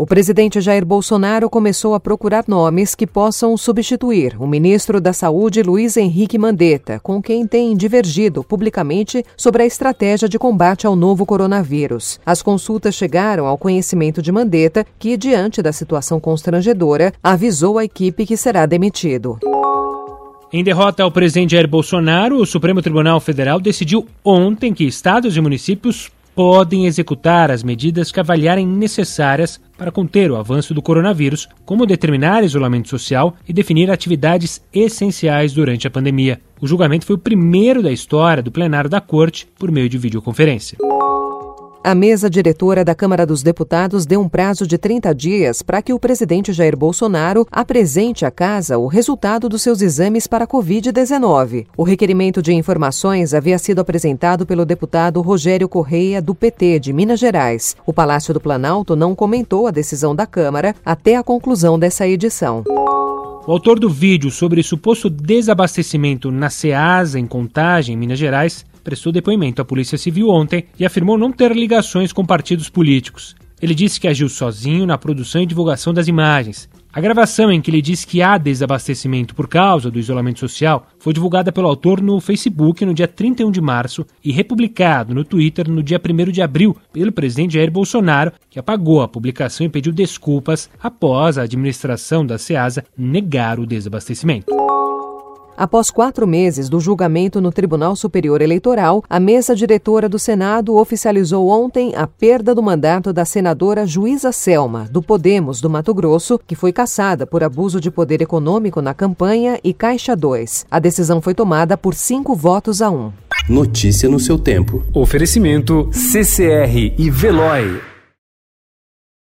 O presidente Jair Bolsonaro começou a procurar nomes que possam substituir o ministro da Saúde Luiz Henrique Mandetta, com quem tem divergido publicamente sobre a estratégia de combate ao novo coronavírus. As consultas chegaram ao conhecimento de Mandetta, que, diante da situação constrangedora, avisou a equipe que será demitido. Em derrota ao presidente Jair Bolsonaro, o Supremo Tribunal Federal decidiu ontem que estados e municípios podem executar as medidas que avaliarem necessárias para conter o avanço do coronavírus, como determinar isolamento social e definir atividades essenciais durante a pandemia. O julgamento foi o primeiro da história do plenário da Corte por meio de videoconferência. A mesa diretora da Câmara dos Deputados deu um prazo de 30 dias para que o presidente Jair Bolsonaro apresente à casa o resultado dos seus exames para a Covid-19. O requerimento de informações havia sido apresentado pelo deputado Rogério Correia, do PT de Minas Gerais. O Palácio do Planalto não comentou a decisão da Câmara até a conclusão dessa edição. O autor do vídeo sobre suposto desabastecimento na SEASA, em Contagem, Minas Gerais, prestou depoimento à Polícia Civil ontem e afirmou não ter ligações com partidos políticos. Ele disse que agiu sozinho na produção e divulgação das imagens. A gravação em que ele diz que há desabastecimento por causa do isolamento social foi divulgada pelo autor no Facebook no dia 31 de março e republicado no Twitter no dia 1 de abril pelo presidente Jair Bolsonaro, que apagou a publicação e pediu desculpas após a administração da SEASA negar o desabastecimento. Após quatro meses do julgamento no Tribunal Superior Eleitoral, a mesa diretora do Senado oficializou ontem a perda do mandato da senadora Juíza Selma, do Podemos do Mato Grosso, que foi caçada por abuso de poder econômico na campanha e Caixa 2. A decisão foi tomada por cinco votos a um. Notícia no seu tempo. Oferecimento CCR e Veloy.